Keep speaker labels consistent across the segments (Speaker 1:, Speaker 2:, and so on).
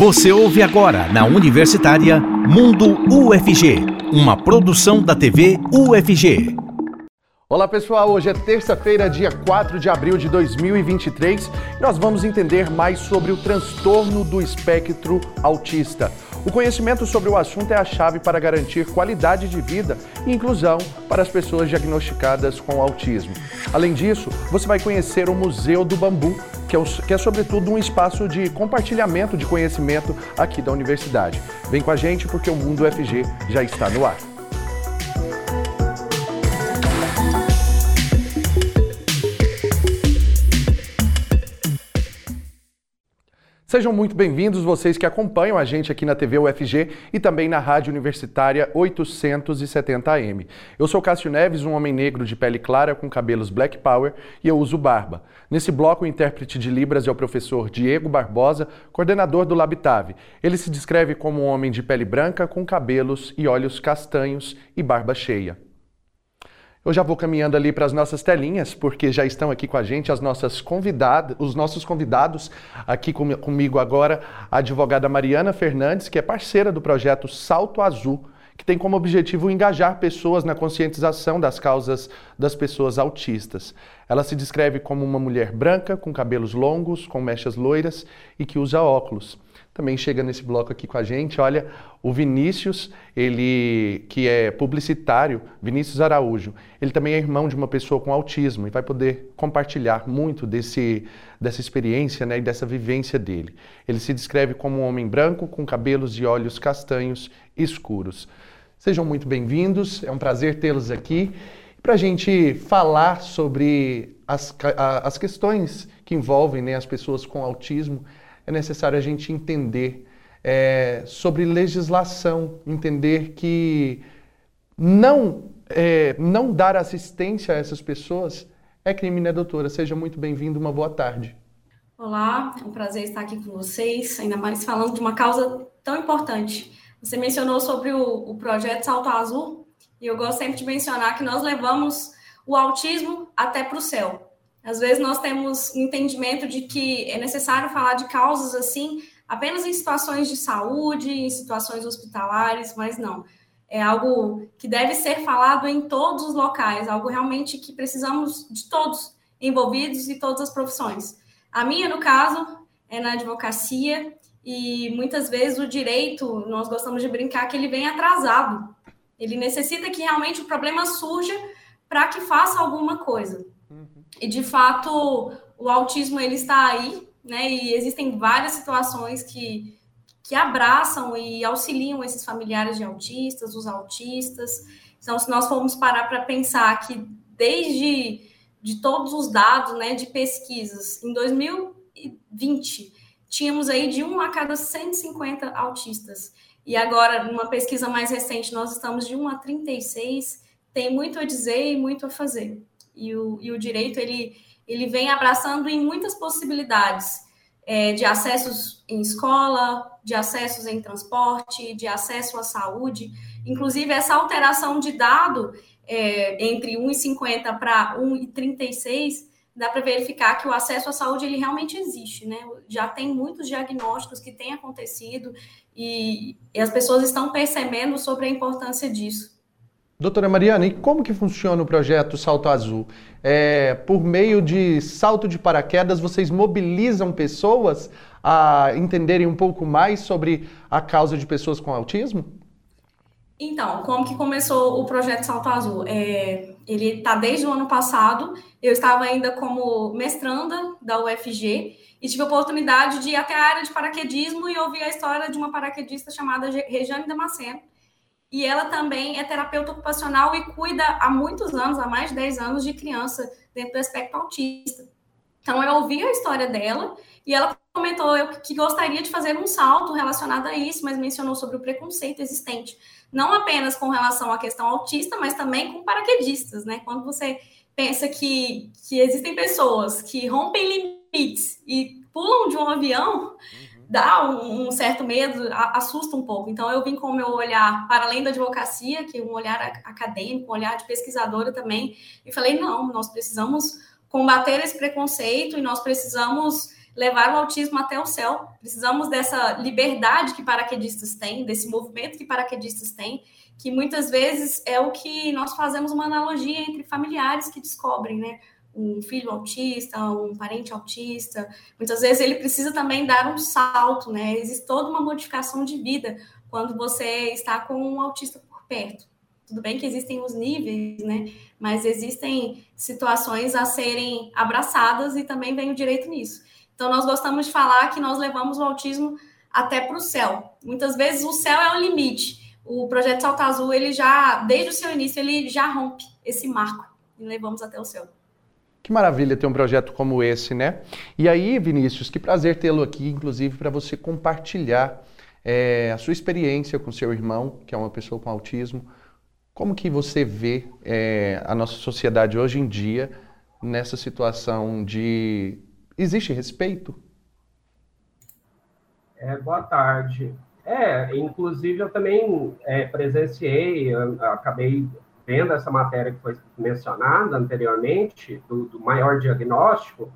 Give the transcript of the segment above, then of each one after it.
Speaker 1: Você ouve agora na Universitária Mundo UFG, uma produção da TV UFG.
Speaker 2: Olá pessoal, hoje é terça-feira, dia 4 de abril de 2023 e nós vamos entender mais sobre o transtorno do espectro autista. O conhecimento sobre o assunto é a chave para garantir qualidade de vida e inclusão para as pessoas diagnosticadas com autismo. Além disso, você vai conhecer o Museu do Bambu, que é, que é sobretudo um espaço de compartilhamento de conhecimento aqui da universidade. Vem com a gente porque o Mundo UFG já está no ar. Sejam muito bem-vindos vocês que acompanham a gente aqui na TV UFG e também na Rádio Universitária 870AM. Eu sou Cássio Neves, um homem negro de pele clara com cabelos black power e eu uso barba. Nesse bloco, o intérprete de Libras é o professor Diego Barbosa, coordenador do Labitave. Ele se descreve como um homem de pele branca com cabelos e olhos castanhos e barba cheia. Eu já vou caminhando ali para as nossas telinhas, porque já estão aqui com a gente as nossas convidadas, os nossos convidados aqui com, comigo agora, a advogada Mariana Fernandes, que é parceira do projeto Salto Azul, que tem como objetivo engajar pessoas na conscientização das causas das pessoas autistas. Ela se descreve como uma mulher branca, com cabelos longos, com mechas loiras e que usa óculos também chega nesse bloco aqui com a gente. Olha, o Vinícius, ele que é publicitário, Vinícius Araújo, ele também é irmão de uma pessoa com autismo e vai poder compartilhar muito desse, dessa experiência né, e dessa vivência dele. Ele se descreve como um homem branco com cabelos e olhos castanhos escuros. Sejam muito bem-vindos, é um prazer tê-los aqui para a gente falar sobre as, as questões que envolvem né, as pessoas com autismo é necessário a gente entender é, sobre legislação, entender que não, é, não dar assistência a essas pessoas é crime, né, doutora? Seja muito bem-vindo, uma boa tarde.
Speaker 3: Olá, é um prazer estar aqui com vocês, ainda mais falando de uma causa tão importante. Você mencionou sobre o, o projeto Salto Azul, e eu gosto sempre de mencionar que nós levamos o autismo até para o céu. Às vezes nós temos um entendimento de que é necessário falar de causas assim apenas em situações de saúde, em situações hospitalares, mas não. É algo que deve ser falado em todos os locais, algo realmente que precisamos de todos envolvidos e todas as profissões. A minha, no caso, é na advocacia e muitas vezes o direito, nós gostamos de brincar que ele vem atrasado. Ele necessita que realmente o problema surja para que faça alguma coisa. E de fato, o autismo ele está aí, né? E existem várias situações que, que abraçam e auxiliam esses familiares de autistas, os autistas. Então, se nós formos parar para pensar que desde de todos os dados, né, de pesquisas, em 2020 tínhamos aí de 1 a cada 150 autistas. E agora, numa pesquisa mais recente, nós estamos de 1 a 36. Tem muito a dizer e muito a fazer e o, e o direito ele, ele vem abraçando em muitas possibilidades é, de acessos em escola, de acessos em transporte, de acesso à saúde. Inclusive, essa alteração de dado é, entre 1,50 para 1,36 dá para verificar que o acesso à saúde ele realmente existe, né? Já tem muitos diagnósticos que têm acontecido e, e as pessoas estão percebendo sobre a importância disso.
Speaker 2: Doutora Mariana, e como que funciona o projeto Salto Azul? É, por meio de salto de paraquedas, vocês mobilizam pessoas a entenderem um pouco mais sobre a causa de pessoas com autismo?
Speaker 3: Então, como que começou o projeto Salto Azul? É, ele está desde o ano passado. Eu estava ainda como mestranda da UFG e tive a oportunidade de ir até a área de paraquedismo e ouvir a história de uma paraquedista chamada Rejane Damasceno, e ela também é terapeuta ocupacional e cuida há muitos anos, há mais de 10 anos, de criança dentro do aspecto autista. Então, eu ouvi a história dela e ela comentou que gostaria de fazer um salto relacionado a isso, mas mencionou sobre o preconceito existente, não apenas com relação à questão autista, mas também com paraquedistas, né? Quando você pensa que, que existem pessoas que rompem limites e pulam de um avião, dá um, um, certo medo, assusta um pouco. Então, eu vim com o meu olhar, para além da advocacia, que é um olhar acadêmico, um olhar de pesquisadora também, e falei: não, nós precisamos combater esse preconceito e nós precisamos levar o autismo até o céu. Precisamos dessa liberdade que paraquedistas têm, desse movimento que paraquedistas têm, que muitas vezes é o que nós fazemos uma analogia entre familiares que descobrem, né? Um filho autista, um parente autista. Muitas vezes ele precisa também dar um salto, né? Existe toda uma modificação de vida quando você está com um autista por perto. Tudo bem que existem os níveis, né? Mas existem situações a serem abraçadas e também vem o direito nisso. Então, nós gostamos de falar que nós levamos o autismo até para o céu. Muitas vezes o céu é o limite. O projeto Salto Azul, ele já, desde o seu início, ele já rompe esse marco e levamos até o céu.
Speaker 2: Que maravilha ter um projeto como esse, né? E aí, Vinícius, que prazer tê-lo aqui, inclusive, para você compartilhar é, a sua experiência com seu irmão, que é uma pessoa com autismo, como que você vê é, a nossa sociedade hoje em dia nessa situação de existe respeito?
Speaker 4: É, boa tarde. É, inclusive eu também é, presenciei, eu acabei vendo essa matéria que foi mencionada anteriormente, do, do maior diagnóstico,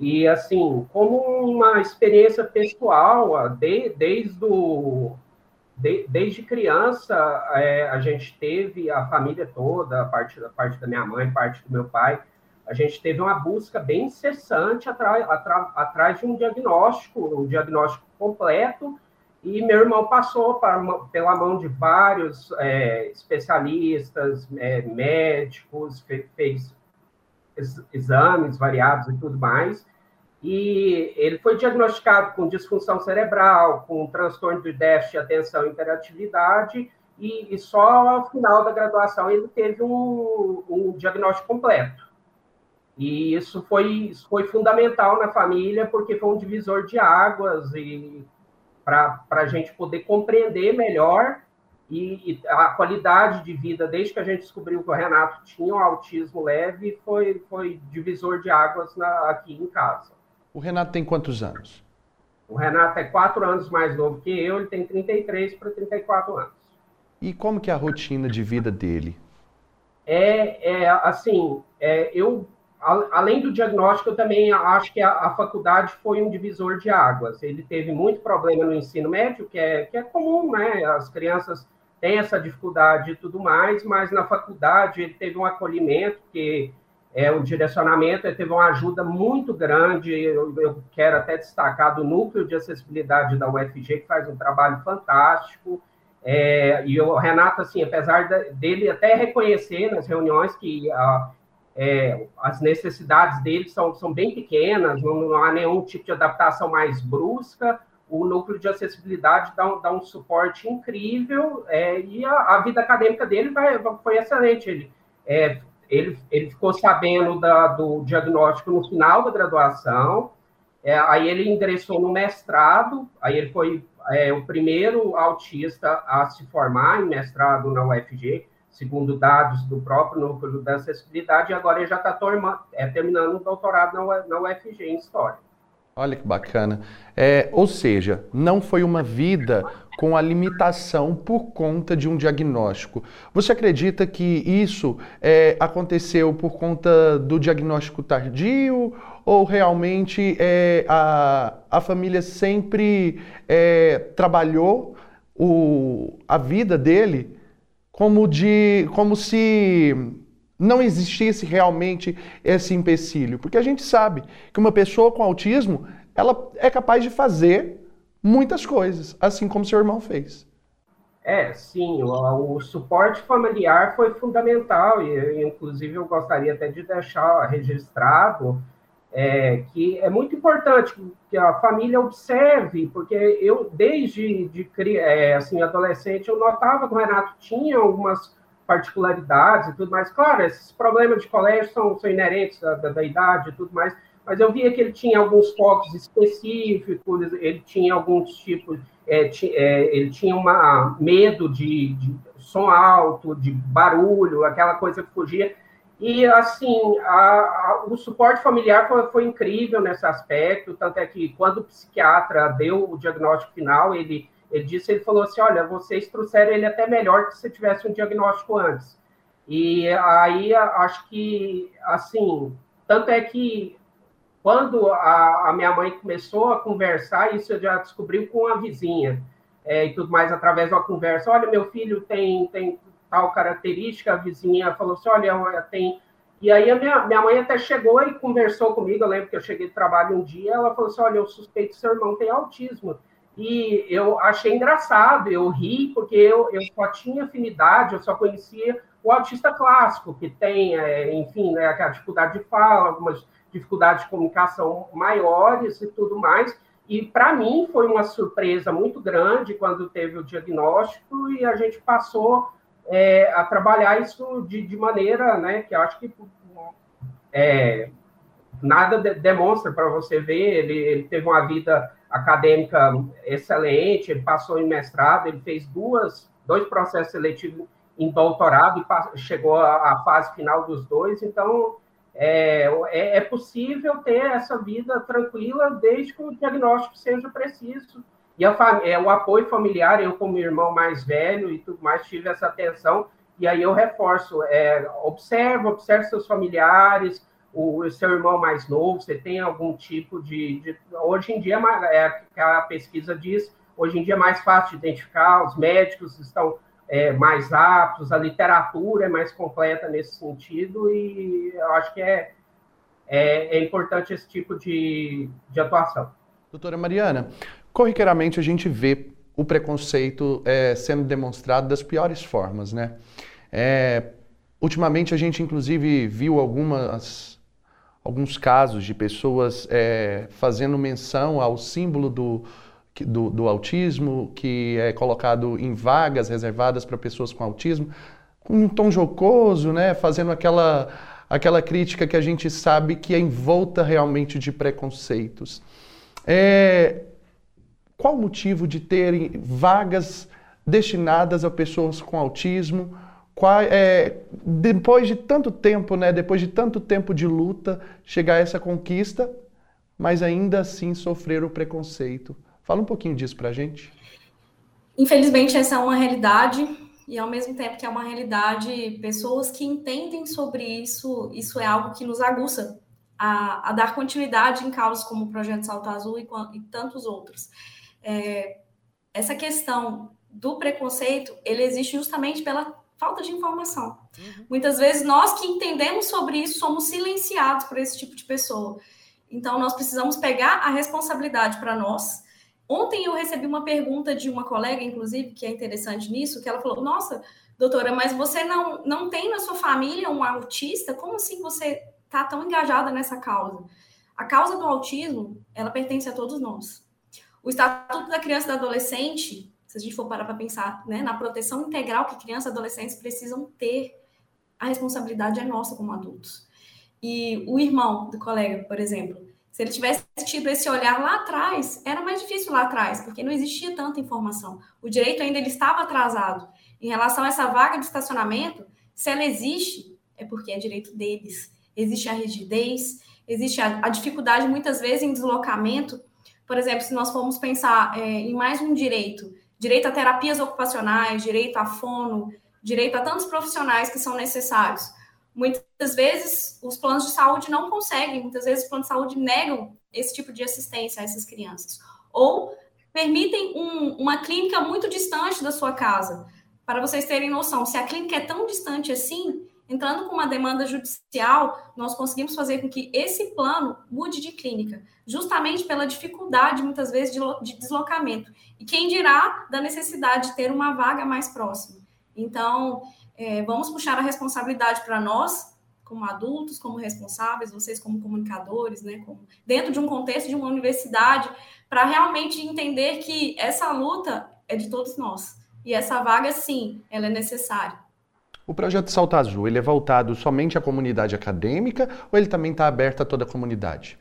Speaker 4: e assim, como uma experiência pessoal, de, desde o de, desde criança, é, a gente teve, a família toda, a parte, a parte da minha mãe, parte do meu pai, a gente teve uma busca bem incessante atrás, atrás de um diagnóstico, um diagnóstico completo, e meu irmão passou pela mão de vários é, especialistas, é, médicos, fez exames variados e tudo mais, e ele foi diagnosticado com disfunção cerebral, com transtorno de déficit de atenção e interatividade, e, e só ao final da graduação ele teve um, um diagnóstico completo. E isso foi, isso foi fundamental na família, porque foi um divisor de águas e para a gente poder compreender melhor e, e, a qualidade de vida, desde que a gente descobriu que o Renato tinha um autismo leve, foi, foi divisor de águas na, aqui em casa.
Speaker 2: O Renato tem quantos anos?
Speaker 4: O Renato é quatro anos mais novo que eu, ele tem 33 para 34 anos.
Speaker 2: E como que é a rotina de vida dele?
Speaker 4: É, é assim, é, eu além do diagnóstico, eu também acho que a, a, faculdade foi um divisor de águas. Ele teve muito problema no ensino médio, que é, que é comum, né? As crianças têm essa dificuldade e tudo mais, mas na faculdade ele teve um acolhimento que é, o direcionamento teve uma ajuda muito grande. Eu, eu, quero até destacar do núcleo de acessibilidade da UFG, que faz um trabalho fantástico. É, e o Renato, assim, apesar dele até reconhecer nas reuniões que a, é, as necessidades dele são, são bem pequenas, não, não, há nenhum tipo de adaptação mais brusca, o núcleo de acessibilidade dá um, dá um suporte incrível é, e a, a, vida acadêmica dele vai, foi excelente. Ele é, ele, ele ficou sabendo da, do diagnóstico no final da graduação, é, aí ele ingressou no mestrado, aí ele foi é, o primeiro autista a se formar em mestrado na UFG, segundo dados do próprio núcleo da acessibilidade, e agora ele já está é, terminando o doutorado na, UFG em História.
Speaker 2: Olha que bacana. É, ou seja, não foi uma vida com a limitação por conta de um diagnóstico. Você acredita que isso é, aconteceu por conta do diagnóstico tardio ou realmente é, a, a família sempre é, trabalhou o, a vida dele como, de, como se não existisse realmente esse empecilho. Porque a gente sabe que uma pessoa com autismo, ela é capaz de fazer muitas coisas, assim como seu irmão fez.
Speaker 4: É, sim, o, o suporte familiar foi fundamental e, inclusive, eu gostaria até de deixar registrado é, que é muito importante que a família observe, porque eu, desde de, é, assim, adolescente, eu notava que o Renato tinha algumas particularidades e tudo mais. Claro, esses problemas de colégio são, são inerentes da, da, da, idade e tudo mais, mas eu via que ele tinha alguns focos específicos, ele tinha alguns tipos, é, é, ele tinha uma medo de, de, som alto, de barulho, aquela coisa que fugia. E, assim, a, a, o suporte familiar foi, foi, incrível nesse aspecto, tanto é que quando o psiquiatra deu o diagnóstico final, ele ele disse, ele falou assim, olha, vocês trouxeram ele até melhor que se tivesse um diagnóstico antes. E aí acho que, assim, tanto é que quando a, a, minha mãe começou a conversar, isso eu já descobriu com a vizinha é, e tudo mais através de uma conversa. Olha, meu filho tem, tem tal característica, a vizinha falou assim, olha, tem... E aí a minha, minha mãe até chegou e conversou comigo, eu lembro que eu cheguei de trabalho um dia, ela falou assim, olha, eu suspeito que seu irmão tem autismo. E eu achei engraçado, eu ri, porque eu, eu só tinha afinidade, eu só conhecia o autista clássico, que tem, é, enfim, né, a dificuldade de fala, algumas dificuldades de comunicação maiores e tudo mais. E para mim foi uma surpresa muito grande quando teve o diagnóstico e a gente passou é, a trabalhar isso de, de, maneira, né, que acho que é, nada de, demonstra para você ver. Ele, ele, teve uma vida acadêmica excelente, ele passou em mestrado, ele fez duas, dois processos seletivos em doutorado e chegou à, à fase final dos dois. Então, é, é, é possível ter essa vida tranquila desde que o diagnóstico seja preciso e a, é, o apoio familiar, eu como irmão mais velho e tudo mais, tive essa atenção, e aí eu reforço, é, observa, observe seus familiares, o, o, seu irmão mais novo, você tem algum tipo de... de hoje em dia, é, é a pesquisa diz, hoje em dia é mais fácil de identificar, os médicos estão é, mais aptos, a literatura é mais completa nesse sentido, e eu acho que é, é, é importante esse tipo de, de atuação.
Speaker 2: Doutora Mariana, corriqueiramente a gente vê o preconceito é, sendo demonstrado das piores formas, né? É, ultimamente a gente inclusive viu algumas, alguns casos de pessoas é, fazendo menção ao símbolo do, do, do, autismo que é colocado em vagas reservadas para pessoas com autismo, com um tom jocoso, né? Fazendo aquela aquela crítica que a gente sabe que é envolta realmente de preconceitos. É, qual o motivo de terem vagas destinadas a pessoas com autismo? Qual, é, depois de tanto tempo, né, depois de tanto tempo de luta, chegar a essa conquista, mas ainda assim sofrer o preconceito. Fala um pouquinho disso para a gente.
Speaker 3: Infelizmente, essa é uma realidade, e ao mesmo tempo que é uma realidade, pessoas que entendem sobre isso, isso é algo que nos aguça a, a dar continuidade em causas como o Projeto Salto Azul e, e tantos outros é, essa questão do preconceito, ele existe justamente pela falta de informação. Uhum. Muitas vezes nós que entendemos sobre isso somos silenciados por esse tipo de pessoa. Então nós precisamos pegar a responsabilidade para nós. Ontem eu recebi uma pergunta de uma colega, inclusive, que é interessante nisso, que ela falou: "Nossa, doutora, mas você não não tem na sua família um autista? Como assim você está tão engajada nessa causa?" A causa do autismo, ela pertence a todos nós. O Estatuto da Criança e do Adolescente, se a gente for parar para pensar né, na proteção integral que crianças e adolescentes precisam ter, a responsabilidade é nossa como adultos. E o irmão do colega, por exemplo, se ele tivesse tido esse olhar lá atrás, era mais difícil lá atrás, porque não existia tanta informação. O direito ainda ele estava atrasado. Em relação a essa vaga de estacionamento, se ela existe, é porque é direito deles. Existe a rigidez, existe a, a dificuldade, muitas vezes, em deslocamento por exemplo, se nós formos pensar é, em mais um direito, direito a terapias ocupacionais, direito a fono, direito a tantos profissionais que são necessários. Muitas vezes os planos de saúde não conseguem, muitas vezes os planos de saúde negam esse tipo de assistência a essas crianças. Ou permitem um, uma clínica muito distante da sua casa. Para vocês terem noção, se a clínica é tão distante assim, Entrando com uma demanda judicial, nós conseguimos fazer com que esse plano mude de clínica, justamente pela dificuldade, muitas vezes, de, deslocamento. E quem dirá da necessidade de ter uma vaga mais próxima. Então, é, vamos puxar a responsabilidade para nós, como adultos, como responsáveis, vocês como comunicadores, né, como, dentro de um contexto de uma universidade, para realmente entender que essa luta é de todos nós. E essa vaga, sim, ela é necessária.
Speaker 2: O projeto Salto Azul, ele é voltado somente à comunidade acadêmica ou ele também está aberto a toda a comunidade?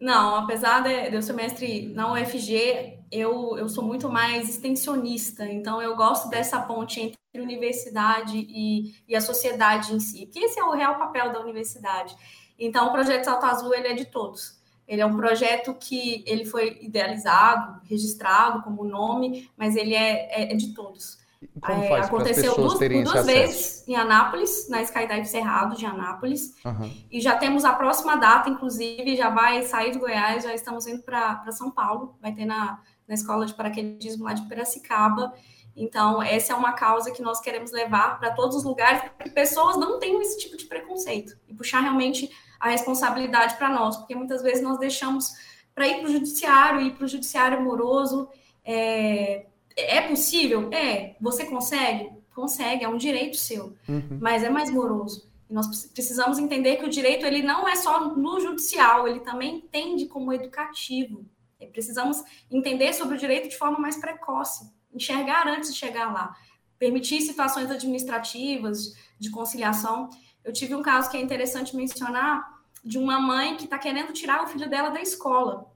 Speaker 3: Não, apesar de, eu ser mestre na UFG, eu, eu sou muito mais extensionista, então eu gosto dessa ponte entre universidade e, e a sociedade em si, que esse é o real papel da universidade. Então, o projeto Salto Azul, ele é de todos. Ele é um projeto que ele foi idealizado, registrado como nome, mas ele é, é, é de todos.
Speaker 2: Como
Speaker 3: É,
Speaker 2: faz
Speaker 3: aconteceu duas, duas vezes em Anápolis, na Skydive Cerrado de Anápolis.
Speaker 2: Aham.
Speaker 3: E já temos a próxima data, inclusive, já vai sair de Goiás, já estamos indo para São Paulo, vai ter na, na escola de paraquedismo lá de Piracicaba. Então, essa é uma causa que nós queremos levar para todos os lugares, para que pessoas não tenham esse tipo de preconceito e puxar realmente a responsabilidade para nós, porque muitas vezes nós deixamos para ir para o judiciário, ir para o judiciário amoroso. É, é possível? É. Você consegue? Consegue, é um direito seu
Speaker 2: Uhum.
Speaker 3: mas é mais moroso. E nós precisamos entender que o direito ele não é só no judicial, ele também entende como educativo. E precisamos entender sobre o direito de forma mais precoce, enxergar antes de chegar lá, permitir situações administrativas de conciliação. Eu tive um caso que é interessante mencionar de uma mãe que está querendo tirar o filho dela da escola.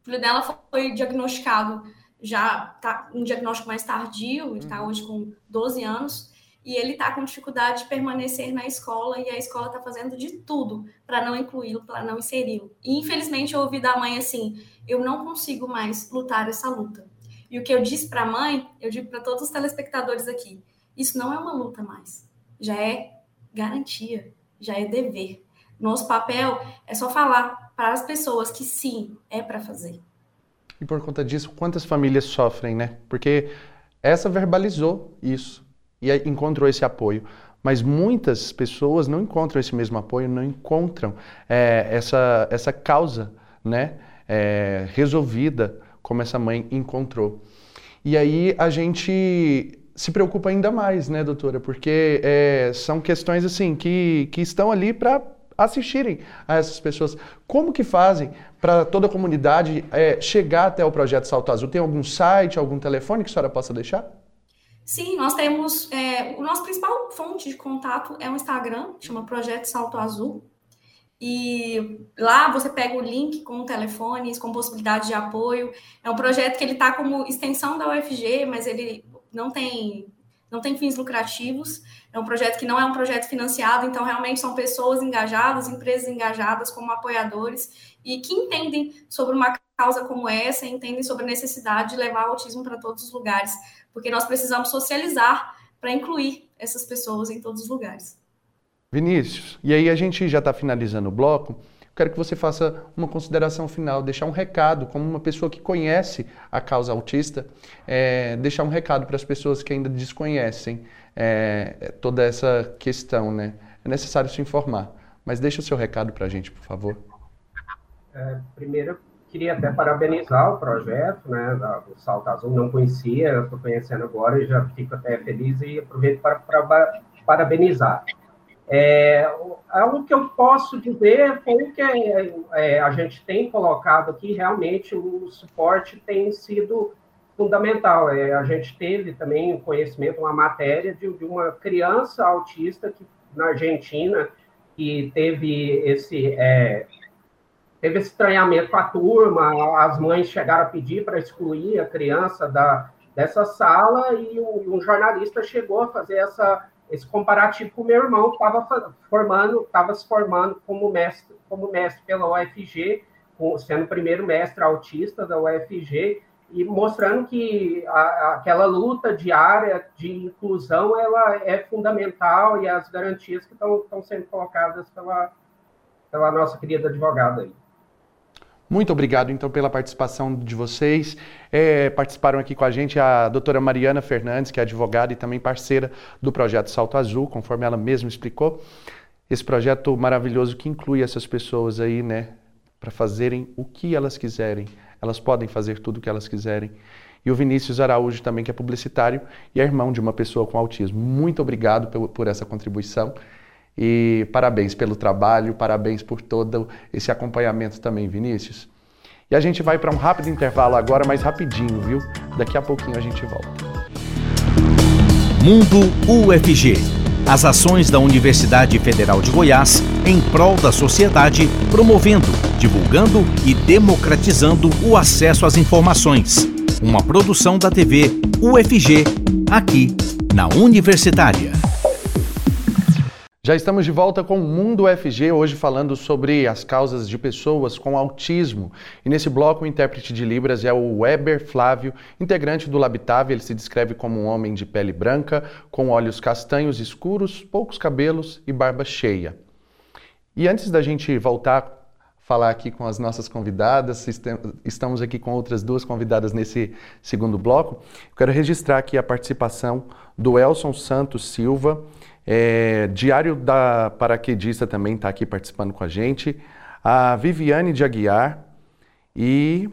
Speaker 3: O filho dela foi diagnosticado já tá um diagnóstico mais tardio, está hoje com 12 anos, e ele está com dificuldade de permanecer na escola, e a escola está fazendo de tudo para não incluí-lo, para não inseri-lo. E infelizmente eu ouvi da mãe assim: eu não consigo mais lutar essa luta. E o que eu disse para a mãe, eu digo para todos os telespectadores aqui: isso não é uma luta mais, já é garantia, já é dever. Nosso papel é só falar para as pessoas que sim, é para fazer.
Speaker 2: E por conta disso, quantas famílias sofrem, né? Porque essa verbalizou isso e encontrou esse apoio. Mas muitas pessoas não encontram esse mesmo apoio, não encontram é, essa, essa causa né, é, resolvida como essa mãe encontrou. E aí a gente se preocupa ainda mais, né, doutora? Porque é, são questões assim que, que estão ali para assistirem a essas pessoas. Como que fazem para toda a comunidade é, chegar até o projeto Salto Azul? Tem algum site, algum telefone que a senhora possa deixar?
Speaker 3: Sim, nós temos. É, o nosso principal fonte de contato é o Instagram, chama Projeto Salto Azul. E lá você pega o link com telefones, com possibilidade de apoio. É um projeto que ele está como extensão da UFG, mas ele não tem, não tem fins lucrativos. É um projeto que não é um projeto financiado, então realmente são pessoas engajadas, empresas engajadas como apoiadores e que entendem sobre uma causa como essa, entendem sobre a necessidade de levar o autismo para todos os lugares, porque nós precisamos socializar para incluir essas pessoas em todos os lugares.
Speaker 2: Vinícius, e aí a gente já está finalizando o bloco. Quero que você faça uma consideração final, deixar um recado, como uma pessoa que conhece a causa autista, é, deixar um recado para as pessoas que ainda desconhecem é, toda essa questão, né? É necessário se informar, mas deixa o seu recado para a gente, por favor.
Speaker 4: É, primeiro, queria até parabenizar o projeto, né, do Salto Azul, não conhecia, estou conhecendo agora e já fico até feliz e aproveito para, para parabenizar. É, algo que eu posso dizer foi o que é, a gente tem colocado aqui, realmente o suporte tem sido fundamental. É, a gente teve também conhecimento, uma matéria de, de, uma criança autista que, na Argentina que teve esse, é, teve esse estranhamento com a turma, as mães chegaram a pedir para excluir a criança da, dessa sala e um, um jornalista chegou a fazer essa esse comparativo com o meu irmão, que estava formando, estava se formando como mestre, como mestre pela UFG, sendo o primeiro mestre autista da UFG, e mostrando que a, aquela luta diária de inclusão ela é fundamental e as garantias que estão, sendo colocadas pela, pela nossa querida advogada aí.
Speaker 2: Muito obrigado, então, pela participação de vocês. É, participaram aqui com a gente a doutora Mariana Fernandes, que é advogada e também parceira do projeto Salto Azul, conforme ela mesma explicou. Esse projeto maravilhoso que inclui essas pessoas aí, né, para fazerem o que elas quiserem. Elas podem fazer tudo o que elas quiserem. E o Vinícius Araújo também, que é publicitário e é irmão de uma pessoa com autismo. Muito obrigado por, por essa contribuição. E parabéns pelo trabalho, parabéns por todo esse acompanhamento também, Vinícius. E a gente vai para um rápido intervalo agora, mas rapidinho, viu? Daqui a pouquinho a gente volta.
Speaker 1: Mundo UFG. As ações da Universidade Federal de Goiás em prol da sociedade, promovendo, divulgando e democratizando o acesso às informações. Uma produção da TV UFG, aqui na Universitária.
Speaker 2: Já estamos de volta com o Mundo UFG, hoje falando sobre as causas de pessoas com autismo. E nesse bloco, o intérprete de Libras é o Weber Flávio, integrante do Labitave. Ele se descreve como um homem de pele branca, com olhos castanhos escuros, poucos cabelos e barba cheia. E antes da gente voltar falar aqui com as nossas convidadas, estamos aqui com outras duas convidadas nesse segundo bloco. Quero registrar aqui a participação do Elson Santos Silva é, Diário da Paraquedista também está aqui participando com a gente. A Viviane de Aguiar. E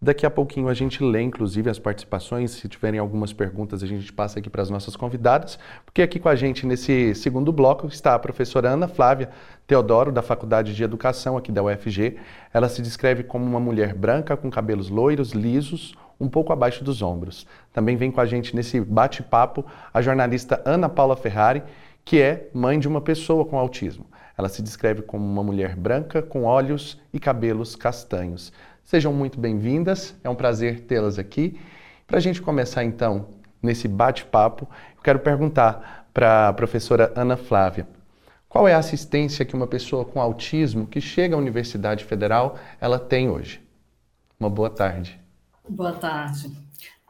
Speaker 2: daqui a pouquinho a gente lê, inclusive, as participações. Se tiverem algumas perguntas, a gente passa aqui para as nossas convidadas. Porque aqui com a gente, nesse segundo bloco, está a professora Ana Flávia Teodoro, da Faculdade de Educação aqui da UFG. Ela se descreve como uma mulher branca, com cabelos loiros, lisos, um pouco abaixo dos ombros. Também vem com a gente nesse bate-papo a jornalista Ana Paula Ferrari, que é mãe de uma pessoa com autismo. Ela se descreve como uma mulher branca com olhos e cabelos castanhos. Sejam muito bem-vindas, é um prazer tê-las aqui. Para a gente começar então nesse bate-papo, eu quero perguntar para a professora Ana Flávia. Qual é a assistência que uma pessoa com autismo que chega à Universidade Federal ela tem hoje? Uma boa tarde.
Speaker 5: Boa tarde.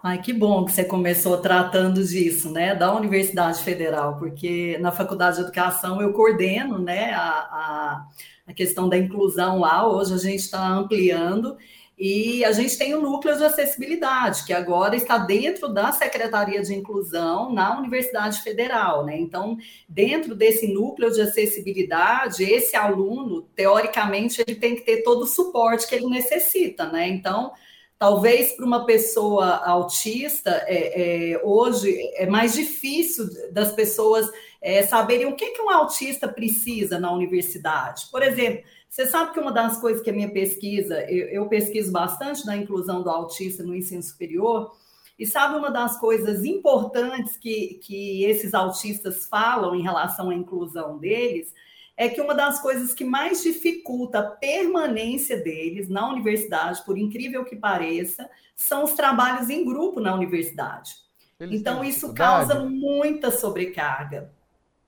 Speaker 5: Ai, que bom que você começou tratando disso, né, da Universidade Federal, porque na Faculdade de Educação eu coordeno, né, a, a, a questão da inclusão lá, hoje a gente está ampliando, e a gente tem o núcleo de acessibilidade, que agora está dentro da Secretaria de Inclusão na Universidade Federal, né? Então, dentro desse núcleo de acessibilidade, esse aluno, teoricamente, ele tem que ter todo o suporte que ele necessita, né? Então, Talvez para uma pessoa autista, é, é, hoje é mais difícil das pessoas é, saberem o que, que um autista precisa na universidade. Por exemplo, você sabe que uma das coisas que a minha pesquisa, eu, eu pesquiso bastante na inclusão do autista no ensino superior, e sabe uma das coisas importantes que, que esses autistas falam em relação à inclusão deles? É que uma das coisas que mais dificulta a permanência deles na universidade, por incrível que pareça, são os trabalhos em grupo na universidade. Eles então, isso causa muita sobrecarga.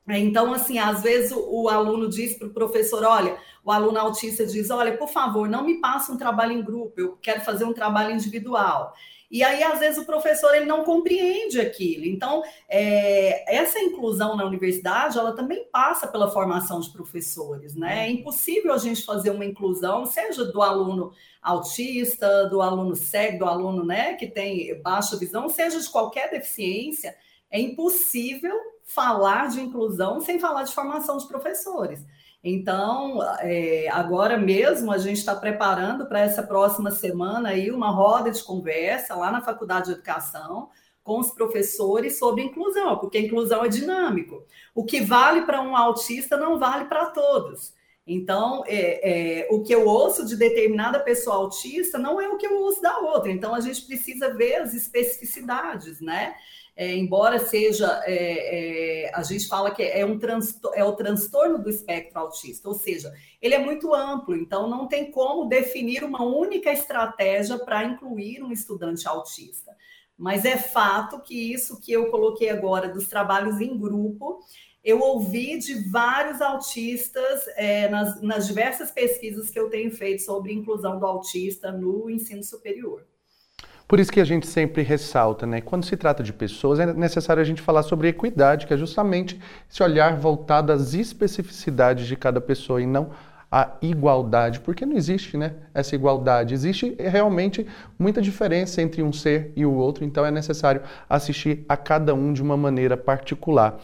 Speaker 5: Então, assim, às vezes o, o aluno diz para o professor: olha, o aluno autista diz: olha, por favor, não me passe um trabalho em grupo, eu quero fazer um trabalho individual. E aí, às vezes, o professor ele não compreende aquilo. Então, é, essa inclusão na universidade, ela também passa pela formação de professores, né? É impossível a gente fazer uma inclusão, seja do aluno autista, do aluno cego, do aluno né, que tem baixa visão, seja de qualquer deficiência, é impossível falar de inclusão sem falar de formação de professores. Então, é, agora mesmo a gente está preparando para essa próxima semana aí uma roda de conversa lá na Faculdade de Educação com os professores sobre inclusão, porque inclusão é dinâmico. O que vale para um autista não vale para todos. Então, é, é, o que eu ouço de determinada pessoa autista não é o que eu ouço da outra. Então, a gente precisa ver as especificidades, né? É, embora seja, é, é, a gente fala que é, um é o transtorno do espectro autista, ou seja, ele é muito amplo, então não tem como definir uma única estratégia para incluir um estudante autista. Mas é fato que isso que eu coloquei agora dos trabalhos em grupo, eu ouvi de vários autistas é, nas, nas diversas pesquisas que eu tenho feito sobre inclusão do autista no ensino superior.
Speaker 2: Por isso que a gente sempre ressalta, né? Quando se trata de pessoas, é necessário a gente falar sobre equidade, que é justamente esse olhar voltado às especificidades de cada pessoa e não a igualdade, porque não existe né, essa igualdade. Existe realmente muita diferença entre um ser e o outro, então é necessário assistir a cada um de uma maneira particular.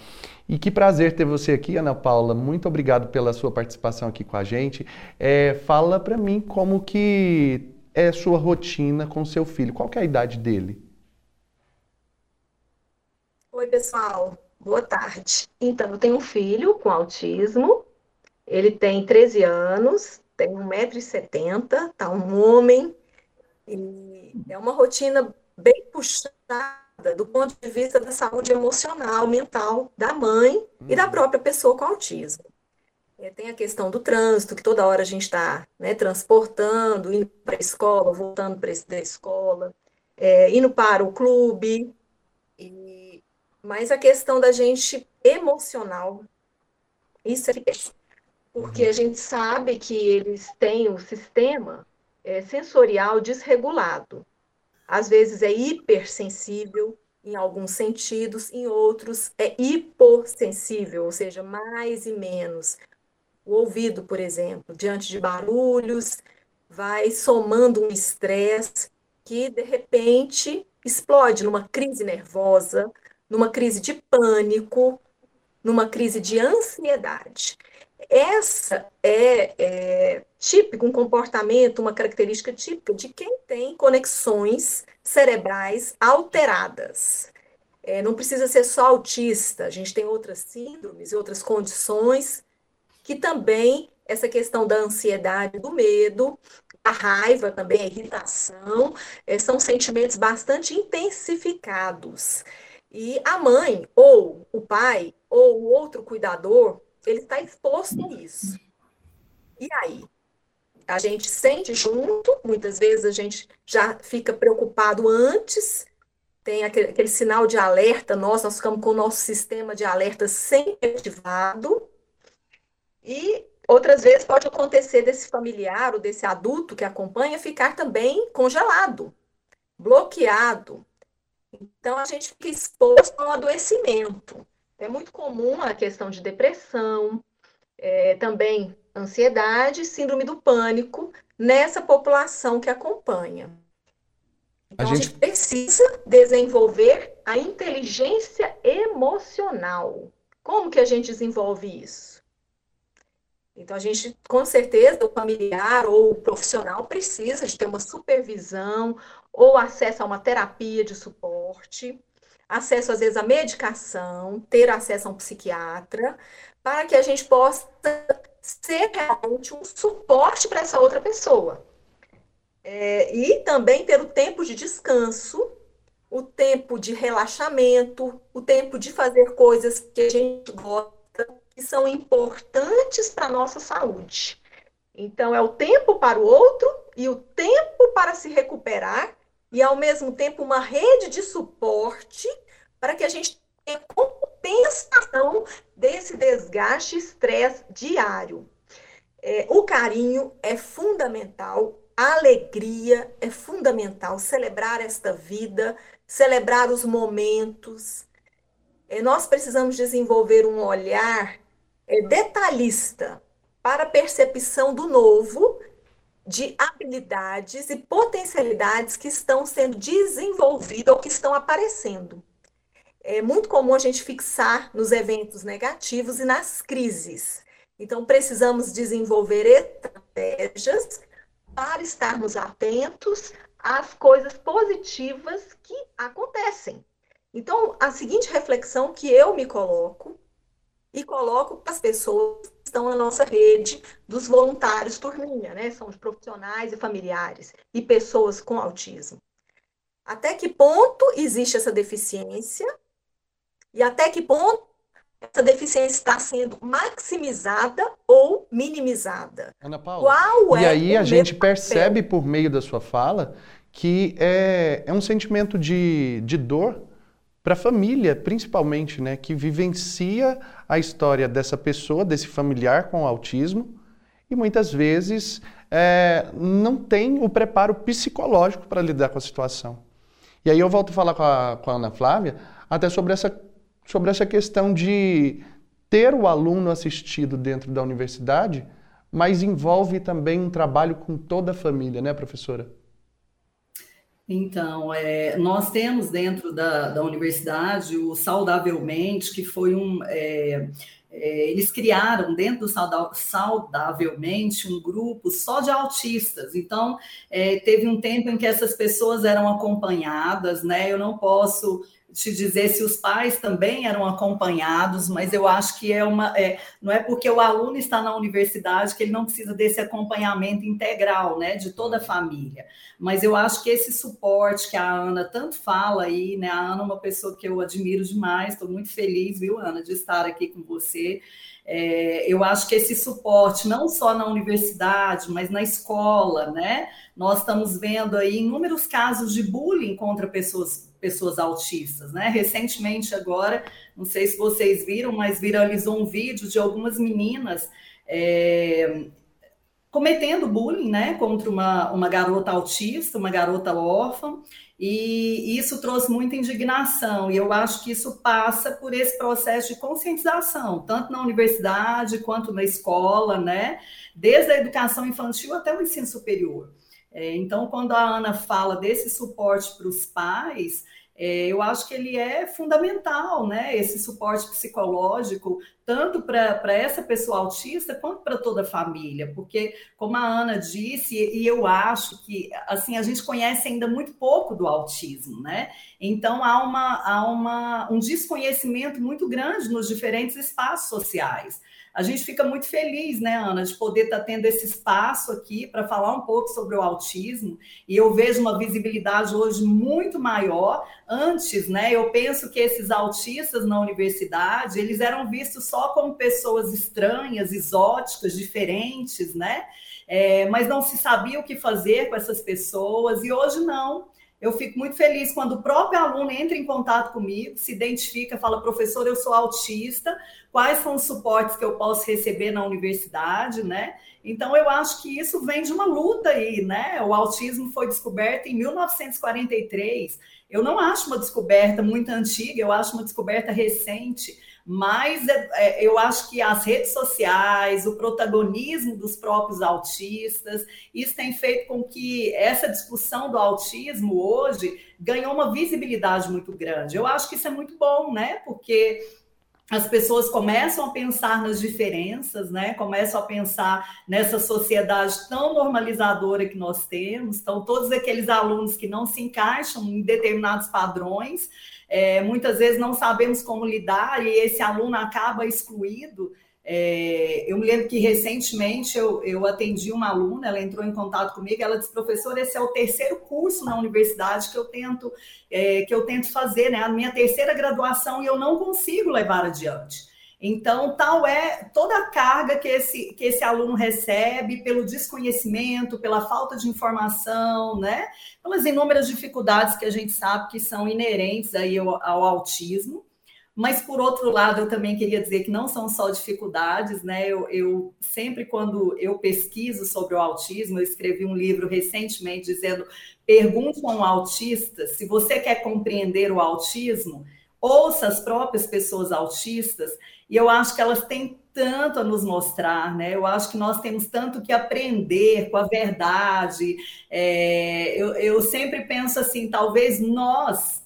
Speaker 2: E que prazer ter você aqui, Ana Paula. Muito obrigado pela sua participação aqui com a gente. É, fala para mim como que é sua rotina com seu filho? Qual é a idade dele?
Speaker 6: Oi, pessoal. Boa tarde. Então, eu tenho um filho com autismo. Ele tem 13 anos, tem 1,70m, tá um homem. E é uma rotina bem puxada do ponto de vista da saúde emocional, mental da mãe e da uhum. própria pessoa com autismo. É, tem a questão do trânsito, que toda hora a gente está né, transportando, indo para a escola, voltando para da escola, é, indo para o clube. E... Mas a questão da gente emocional Isso é porque a gente sabe que eles têm o sistema é, sensorial desregulado. Às vezes é hipersensível em alguns sentidos, em outros é hipossensível, ou seja, mais e menos. O ouvido, por exemplo, diante de barulhos, vai somando um estresse que de repente explode numa crise nervosa, numa crise de pânico, numa crise de ansiedade. Essa é, é típica, um comportamento, uma característica típica de quem tem conexões cerebrais alteradas. É, não precisa ser só autista, a gente tem outras síndromes e outras condições que também essa questão da ansiedade, do medo, a raiva também, a irritação, é, são sentimentos bastante intensificados. E a mãe, ou o pai, ou o outro cuidador, ele está exposto a isso. E aí? A gente sente junto, muitas vezes a gente já fica preocupado antes, tem aquele, aquele sinal de alerta, nós, nós ficamos com o nosso sistema de alerta sempre ativado, e outras vezes pode acontecer desse familiar ou desse adulto que acompanha ficar também congelado, bloqueado. Então a gente fica exposto a um adoecimento. É muito comum a questão de depressão, é, também ansiedade, síndrome do pânico nessa população que acompanha. Então, a gente... a gente precisa desenvolver a inteligência emocional. Como que a gente desenvolve isso? Então, a gente, com certeza, o familiar ou o profissional precisa de ter uma supervisão ou acesso a uma terapia de suporte acesso, às vezes, à medicação, ter acesso a um psiquiatra, para que a gente possa ser realmente um suporte para essa outra pessoa. É, e também ter o tempo de descanso, o tempo de relaxamento, o tempo de fazer coisas que a gente gosta, que são importantes para a nossa saúde. Então, é o tempo para o outro e o tempo para se recuperar e, ao mesmo tempo, uma rede de suporte para que a gente tenha compensação desse desgaste estresse diário. É, o carinho é fundamental, a alegria é fundamental, celebrar esta vida, celebrar os momentos. É, nós precisamos desenvolver um olhar detalhista para a percepção do novo de habilidades e potencialidades que estão sendo desenvolvidas ou que estão aparecendo. É muito comum a gente fixar nos eventos negativos e nas crises. Então, precisamos desenvolver estratégias para estarmos atentos às coisas positivas que acontecem. Então, a seguinte reflexão que eu me coloco e coloco para as pessoas estão na nossa rede dos voluntários turminha, né? São os profissionais e familiares e pessoas com autismo. Até que ponto existe essa deficiência e até que ponto essa deficiência está sendo maximizada ou minimizada?
Speaker 2: Ana Paula. Qual é e aí a gente percebe por meio da sua fala que é, é um sentimento de, de dor para a família, principalmente, né, que vivencia a história dessa pessoa, desse familiar com autismo, e muitas vezes é, não tem o preparo psicológico para lidar com a situação. E aí eu volto a falar com a, com a Ana Flávia até sobre essa, sobre essa questão de ter o aluno assistido dentro da universidade, mas envolve também um trabalho com toda a família, né, professora?
Speaker 5: Então, é, nós temos dentro da, da universidade o Saudavelmente, que foi um. É, é, eles criaram dentro do Saudavelmente um grupo só de autistas. Então, é, teve um tempo em que essas pessoas eram acompanhadas, né? Eu não posso te dizer se os pais também eram acompanhados, mas eu acho que é uma. É, não é porque o aluno está na universidade que ele não precisa desse acompanhamento integral, né, de toda a família. Mas eu acho que esse suporte que a Ana tanto fala aí, né? A Ana é uma pessoa que eu admiro demais, estou muito feliz, viu, Ana, de estar aqui com você. É, eu acho que esse suporte, não só na universidade, mas na escola, né? Nós estamos vendo aí inúmeros casos de bullying contra pessoas, pessoas autistas, né? Recentemente, agora, não sei se vocês viram, mas viralizou um vídeo de algumas meninas. É, cometendo bullying, né, contra uma, uma garota autista, uma garota órfã, e isso trouxe muita indignação, e eu acho que isso passa por esse processo de conscientização, tanto na universidade quanto na escola, né, desde a educação infantil até o ensino superior. É, então, quando a Ana fala desse suporte para os pais, é, eu acho que ele é fundamental, né? Esse suporte psicológico, tanto para essa pessoa autista quanto para toda a família, porque, como a Ana disse, e eu acho que assim a gente conhece ainda muito pouco do autismo, né? Então há, uma, há uma, um desconhecimento muito grande nos diferentes espaços sociais. A gente fica muito feliz, né, Ana, de poder estar tá tendo esse espaço aqui para falar um pouco sobre o autismo. E eu vejo uma visibilidade hoje muito maior. Antes, né, eu penso que esses autistas na universidade, eles eram vistos só como pessoas estranhas, exóticas, diferentes, né? É, mas não se sabia o que fazer com essas pessoas. E hoje não. Eu fico muito feliz quando o próprio aluno entra em contato comigo, se identifica, fala, professor, eu sou autista, quais são os suportes que eu posso receber na universidade, né? Então, eu acho que isso vem de uma luta aí, né? O autismo foi descoberto em 1943. Eu não acho uma descoberta muito antiga, eu acho uma descoberta recente mas é, é, eu acho que as redes sociais, o protagonismo dos próprios autistas, isso tem feito com que essa discussão do autismo hoje ganhou uma visibilidade muito grande. Eu acho que isso é muito bom, né? Porque as pessoas começam a pensar nas diferenças, né? Começam a pensar nessa sociedade tão normalizadora que nós temos. Então, todos aqueles alunos que não se encaixam em determinados padrões, é, muitas vezes não sabemos como lidar e esse aluno acaba excluído. É, eu me lembro que recentemente eu, eu atendi uma aluna, ela entrou em contato comigo, ela disse, professor, esse é o terceiro curso na universidade que eu tento, é, que eu tento fazer, né? A minha terceira graduação e eu não consigo levar adiante. Então, tal é toda a carga que esse, que esse aluno recebe pelo desconhecimento, pela falta de informação, né? Pelas inúmeras dificuldades que a gente sabe que são inerentes aí ao, ao autismo. Mas, por outro lado, eu também queria dizer que não são só dificuldades, né? Eu, eu, sempre, quando eu pesquiso sobre o autismo, eu escrevi um livro recentemente dizendo: pergunte a um autista se você quer compreender o autismo, ouça as próprias pessoas autistas e eu acho que elas têm tanto a nos mostrar, né? Eu acho que nós temos tanto que aprender com a verdade. É, eu, eu sempre penso assim, talvez nós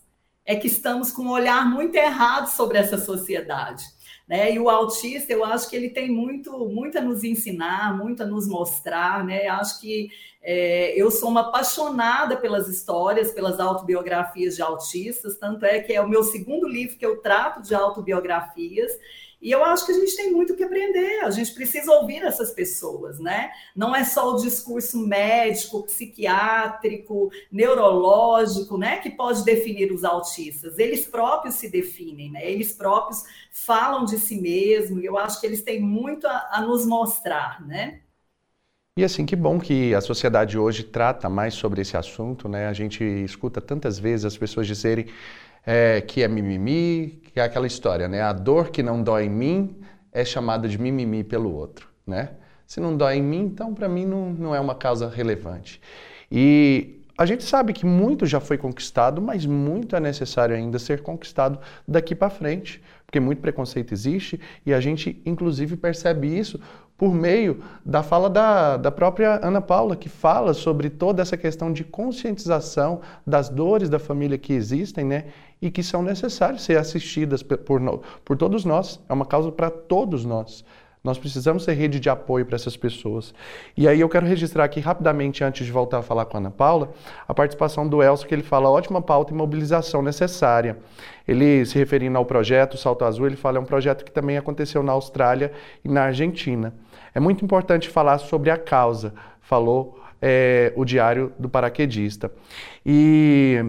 Speaker 5: é que estamos com um olhar muito errado sobre essa sociedade. Né? E o autista, eu acho que ele tem muito, muito a nos ensinar, muito a nos mostrar, né? Acho que é, eu sou uma apaixonada pelas histórias, pelas autobiografias de autistas, tanto é que é o meu segundo livro que eu trato de autobiografias. E eu acho que a gente tem muito que aprender, a gente precisa ouvir essas pessoas, né? Não é só o discurso médico, psiquiátrico, neurológico, né, que pode definir os autistas. Eles próprios se definem, né? Eles próprios falam de si mesmos, e eu acho que eles têm muito a, a nos mostrar, né?
Speaker 2: E assim, que bom que a sociedade hoje trata mais sobre esse assunto, né? A gente escuta tantas vezes as pessoas dizerem é, que é mimimi, que é aquela história, né? A dor que não dói em mim é chamada de mimimi pelo outro, né? Se não dói em mim, então para mim não, não é uma causa relevante. E a gente sabe que muito já foi conquistado, mas muito é necessário ainda ser conquistado daqui para frente, porque muito preconceito existe e a gente, inclusive, percebe isso por meio da fala da, da própria Ana Paula, que fala sobre toda essa questão de conscientização das dores da família que existem, né? E que são necessárias ser assistidas por, por todos nós. É uma causa para todos nós. Nós precisamos ser rede de apoio para essas pessoas. E aí eu quero registrar aqui rapidamente, antes de voltar a falar com a Ana Paula, a participação do Elcio, que ele fala ótima pauta e mobilização necessária. Ele, se referindo ao projeto Salto Azul, ele fala é um projeto que também aconteceu na Austrália e na Argentina. É muito importante falar sobre a causa, falou é, o Diário do Paraquedista. E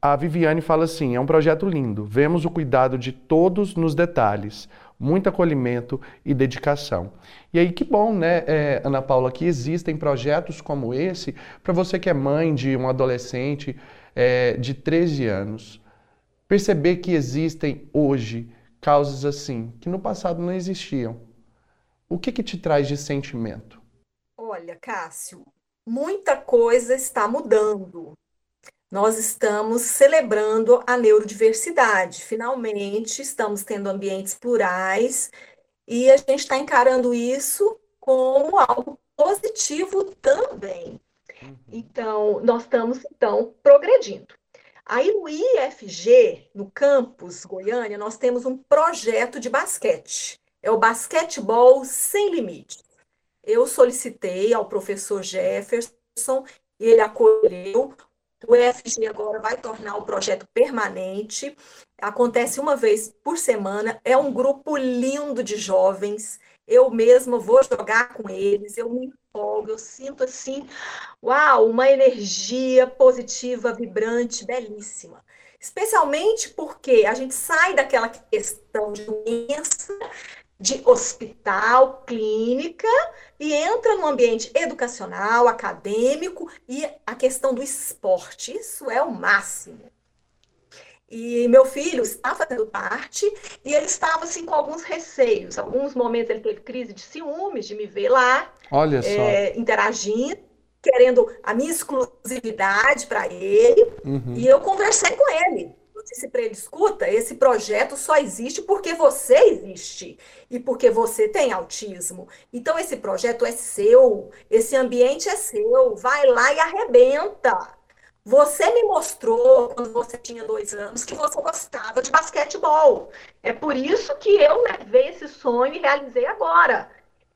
Speaker 2: a Viviane fala assim: é um projeto lindo, vemos o cuidado de todos nos detalhes. muito acolhimento e dedicação. E aí que bom, né, é, Ana Paula, que existem projetos como esse para você que é mãe de um adolescente é, de 13 anos. Perceber que existem hoje causas assim, que no passado não existiam. O que que te traz de sentimento?
Speaker 6: Olha, Cássio, muita coisa está mudando. Nós estamos celebrando a neurodiversidade. Finalmente, estamos tendo ambientes plurais e a gente está encarando isso como algo positivo também. Uhum. Então, nós estamos então progredindo. Aí no IFG, no campus Goiânia, nós temos um projeto de basquete. É o Basquetebol Sem Limite. Eu solicitei ao professor Jefferson e ele acolheu. O IFG agora vai tornar o projeto permanente. Acontece uma vez por semana. É um grupo lindo de jovens. Eu mesma vou jogar com eles. Eu me folga, eu sinto assim, uau, uma energia positiva, vibrante, belíssima. Especialmente porque a gente sai daquela questão de doença, de hospital, clínica, e entra no ambiente educacional, acadêmico e a questão do esporte. Isso é o máximo. E meu filho está fazendo parte e ele estava assim com alguns receios. Alguns momentos ele teve crise de ciúmes de me ver lá,
Speaker 2: Olha só. É,
Speaker 6: interagindo, querendo a minha exclusividade para ele. Uhum. E eu conversei com ele. Disse para ele: escuta, esse projeto só existe porque você existe e porque você tem autismo. Então esse projeto é seu, esse ambiente é seu. Vai lá e arrebenta. Você me mostrou, quando você tinha dois anos, que você gostava de basquetebol. É por isso que eu levei esse sonho e realizei agora.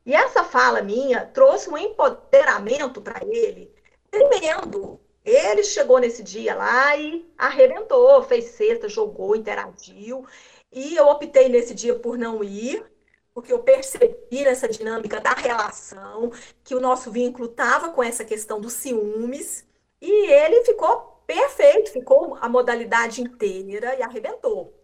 Speaker 6: E essa fala minha trouxe um empoderamento para ele tremendo. Ele chegou nesse dia lá e arrebentou, fez cesta, jogou, interagiu. E eu optei nesse dia por não ir, porque eu percebi nessa dinâmica da relação que o nosso vínculo estava com essa questão dos ciúmes. E ele ficou perfeito, ficou a modalidade inteira e arrebentou.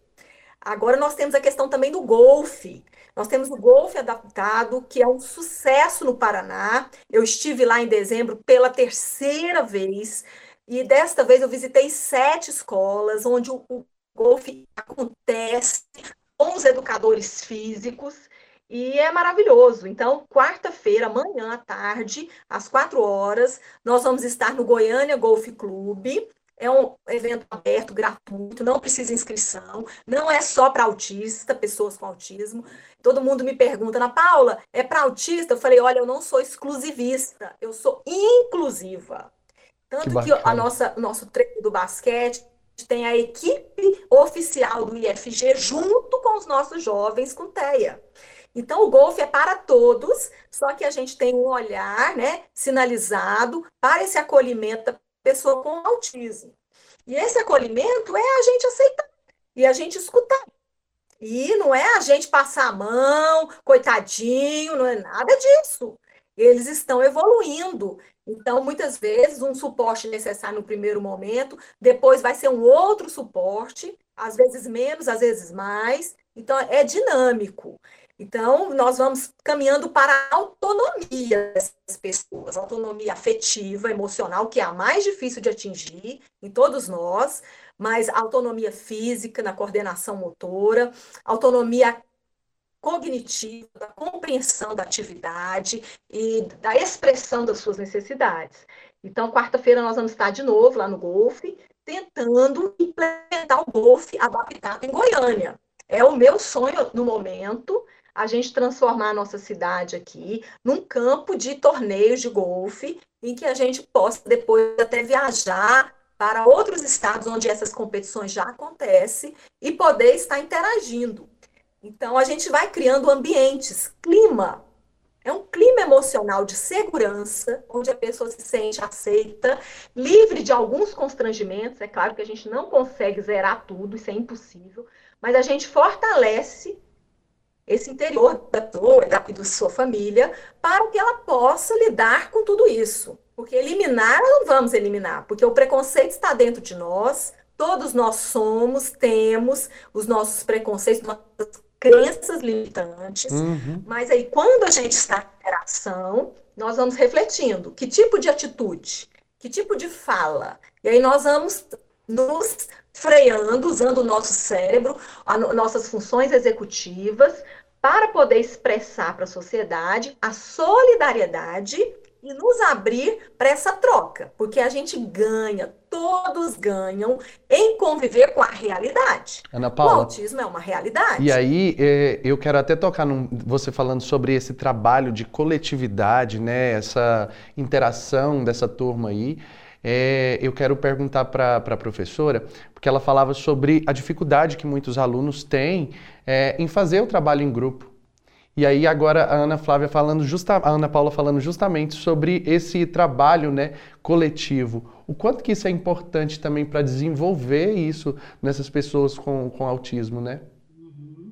Speaker 6: Agora nós temos a questão também do golfe. Nós temos o golfe adaptado, que é um sucesso no Paraná. Eu estive lá em dezembro pela terceira vez, e desta vez eu visitei sete escolas onde o, o golfe acontece com os educadores físicos. E é maravilhoso. Então, quarta-feira, amanhã à tarde, às quatro horas, nós vamos estar no Goiânia Golf Clube. É um evento aberto, gratuito, não precisa inscrição, não é só para autista, pessoas com autismo. Todo mundo me pergunta, Ana Paula, é para autista? Eu falei, olha, eu não sou exclusivista, eu sou inclusiva. Tanto que, que a nossa, nosso treino do basquete tem a equipe oficial do IFG junto com os nossos jovens com TEA. Então, o golfe é para todos, só que a gente tem um olhar né, sinalizado para esse acolhimento pessoa com autismo. E esse acolhimento é a gente aceitar e a gente escutar. E não é a gente passar a mão, coitadinho, não é nada disso. Eles estão evoluindo. Então, muitas vezes, um suporte necessário no primeiro momento, depois vai ser um outro suporte, às vezes menos, às vezes mais. Então, é dinâmico. Então, nós vamos caminhando para a autonomia dessas pessoas, autonomia afetiva, emocional, que é a mais difícil de atingir em todos nós, mas autonomia física, na coordenação motora, autonomia cognitiva, da compreensão da atividade e da expressão das suas necessidades. Então, quarta-feira nós vamos estar de novo lá no Golfe, tentando implementar o Golfe adaptado em Goiânia. É o meu sonho no momento, a gente transformar a nossa cidade aqui num campo de torneios de golfe, em que a gente possa depois até viajar para outros estados onde essas competições já acontecem e poder estar interagindo. Então, a gente vai criando ambientes, clima. É um clima emocional de segurança, onde a pessoa se sente aceita, livre de alguns constrangimentos. É claro que a gente não consegue zerar tudo, isso é impossível, mas a gente fortalece esse interior da pessoa e da sua família para que ela possa lidar com tudo isso. Porque eliminar, não vamos eliminar, porque o preconceito está dentro de nós, todos nós somos, temos os nossos preconceitos, nossas crenças limitantes, uhum. mas aí quando a gente está em interação, nós vamos refletindo que tipo de atitude, que tipo de fala, e aí nós vamos nos freando, usando o nosso cérebro, a, nossas funções executivas, para poder expressar para a sociedade a solidariedade e nos abrir para essa troca, porque a gente ganha, todos ganham em conviver com a realidade.
Speaker 2: Ana Paula,
Speaker 6: o autismo é uma realidade.
Speaker 2: E aí, é, eu quero até tocar num, você falando sobre esse trabalho de coletividade, né, essa interação dessa turma aí. É, eu quero perguntar para a professora, porque ela falava sobre a dificuldade que muitos alunos têm é, em fazer o trabalho em grupo. E aí agora a Ana Flávia falando justa, a Ana Paula falando justamente sobre esse trabalho, né, coletivo. O quanto que isso é importante também para desenvolver isso nessas pessoas com, com autismo, né?
Speaker 5: Uhum.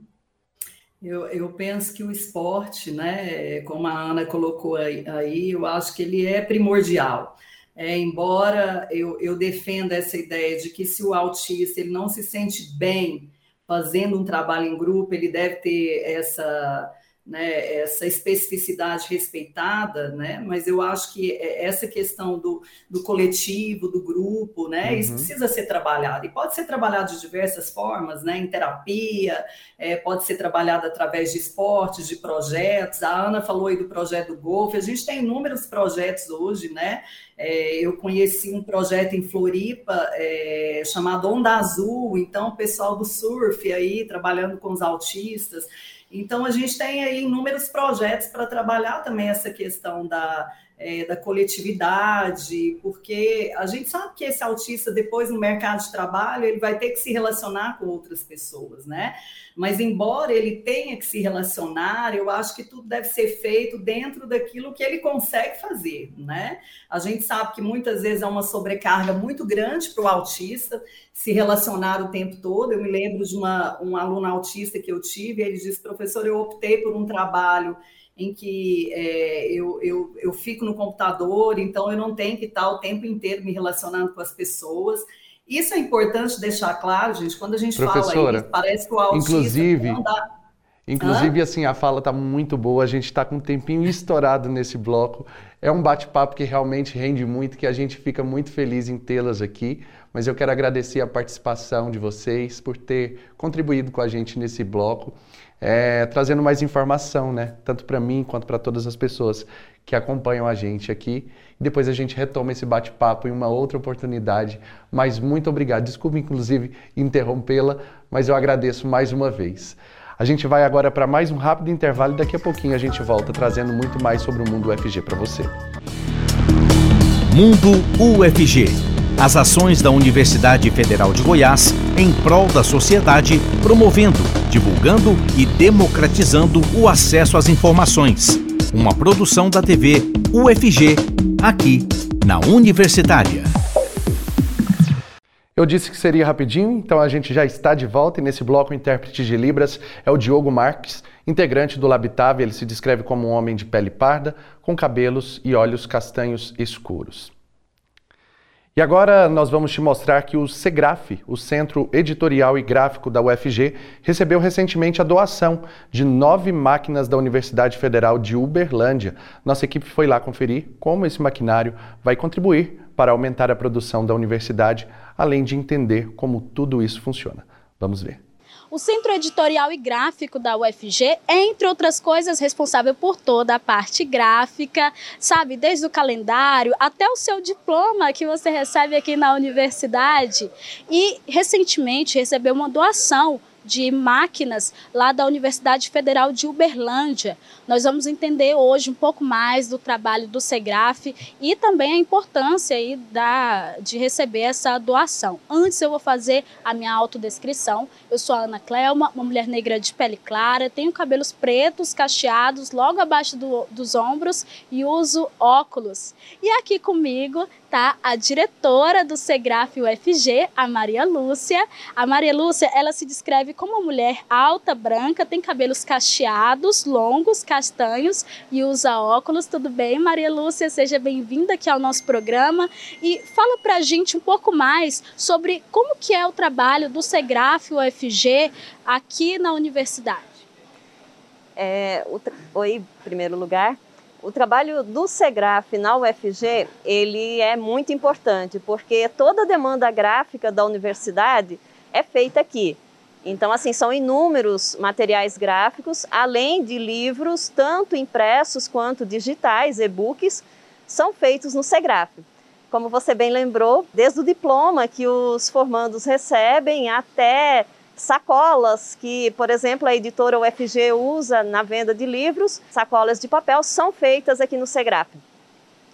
Speaker 5: Eu, eu, penso que o esporte, né, como a Ana colocou aí eu acho que ele é primordial. É, embora eu, eu defenda essa ideia de que se o autista ele não se sente bem fazendo um trabalho em grupo, ele deve ter essa né, essa especificidade respeitada, né, mas eu acho que é, essa questão do, do coletivo, do grupo, né, uhum. isso precisa ser trabalhado. E pode ser trabalhado de diversas formas, né, em terapia, é, pode ser trabalhado através de esportes, de projetos. A Ana falou aí do projeto do golfe, a gente tem inúmeros projetos hoje, né, é, eu conheci um projeto em Floripa é, chamado Onda Azul, então o pessoal do surf aí, trabalhando com os autistas, então, a gente tem aí inúmeros projetos para trabalhar também essa questão da, é, da coletividade, porque a gente sabe que esse autista, depois no mercado de trabalho, ele vai ter que se relacionar com outras pessoas, né? Mas, embora ele tenha que se relacionar, eu acho que tudo deve ser feito dentro daquilo que ele consegue fazer, né? A gente sabe que muitas vezes é uma sobrecarga muito grande para o autista se relacionar o tempo todo. Eu me lembro de uma, um aluno autista que eu tive, ele disse, professor, eu optei por um trabalho em que é, eu, eu, eu fico no computador, então eu não tenho que estar o tempo inteiro me relacionando com as pessoas. Isso é importante deixar claro, gente, quando a gente fala isso, parece que o autista
Speaker 2: inclusive, não dá... Inclusive, Hã? assim, a fala está muito boa, a gente está com um tempinho estourado nesse bloco. É um bate-papo que realmente rende muito, que a gente fica muito feliz em tê-las aqui. Mas eu quero agradecer a participação de vocês por ter contribuído com a gente nesse bloco é, trazendo mais informação, né? Tanto para mim quanto para todas as pessoas que acompanham a gente aqui. Depois a gente retoma esse bate-papo em uma outra oportunidade. Mas muito obrigado. Desculpe, inclusive, interrompê-la, mas eu agradeço mais uma vez. A gente vai agora para mais um rápido intervalo e daqui a pouquinho a gente volta trazendo muito mais sobre o mundo UFG para você.
Speaker 1: Mundo UFG as ações da Universidade Federal de Goiás em prol da sociedade, promovendo, divulgando e democratizando o acesso às informações. Uma produção da TV UFG, aqui na Universitária.
Speaker 2: Eu disse que seria rapidinho, então a gente já está de volta e nesse bloco o intérprete de Libras é o Diogo Marques, integrante do Labitave. Ele se descreve como um homem de pele parda, com cabelos e olhos castanhos escuros. E agora nós vamos te mostrar que o CEGRAF, o Centro Editorial e Gráfico da UFG, recebeu recentemente a doação de nove máquinas da Universidade Federal de Uberlândia. Nossa equipe foi lá conferir como esse maquinário vai contribuir para aumentar a produção da universidade, além de entender como tudo isso funciona. Vamos ver.
Speaker 7: O Centro Editorial e Gráfico da UFG é, entre outras coisas, responsável por toda a parte gráfica, sabe? Desde o calendário até o seu diploma que você recebe aqui na universidade. E recentemente recebeu uma doação de máquinas lá da Universidade Federal de Uberlândia. Nós vamos entender hoje um pouco mais do trabalho do SEGRAF e também a importância aí da, de receber essa doação. Antes eu vou fazer a minha autodescrição. Eu sou a Ana Clelma, uma mulher negra de pele clara, tenho cabelos pretos, cacheados, logo abaixo do, dos ombros e uso óculos. E aqui comigo tá a diretora do SEGRAF UFG, a Maria Lúcia. A Maria Lúcia, ela se descreve como uma mulher alta, branca, tem cabelos cacheados, longos, castanhos e usa óculos. Tudo bem, Maria Lúcia? Seja bem-vinda aqui ao nosso programa e fala pra gente um pouco mais sobre como que é o trabalho do SEGRAF UFG aqui na universidade.
Speaker 8: É, o, oi, em primeiro lugar. O trabalho do SEGRAF na UFG, ele é muito importante, porque toda a demanda gráfica da universidade é feita aqui. Então, assim, são inúmeros materiais gráficos, além de livros, tanto impressos quanto digitais, e-books, são feitos no SEGRAF. Como você bem lembrou, desde o diploma que os formandos recebem até Sacolas que, por exemplo, a editora UFG usa na venda de livros, sacolas de papel, são feitas aqui no Segrap.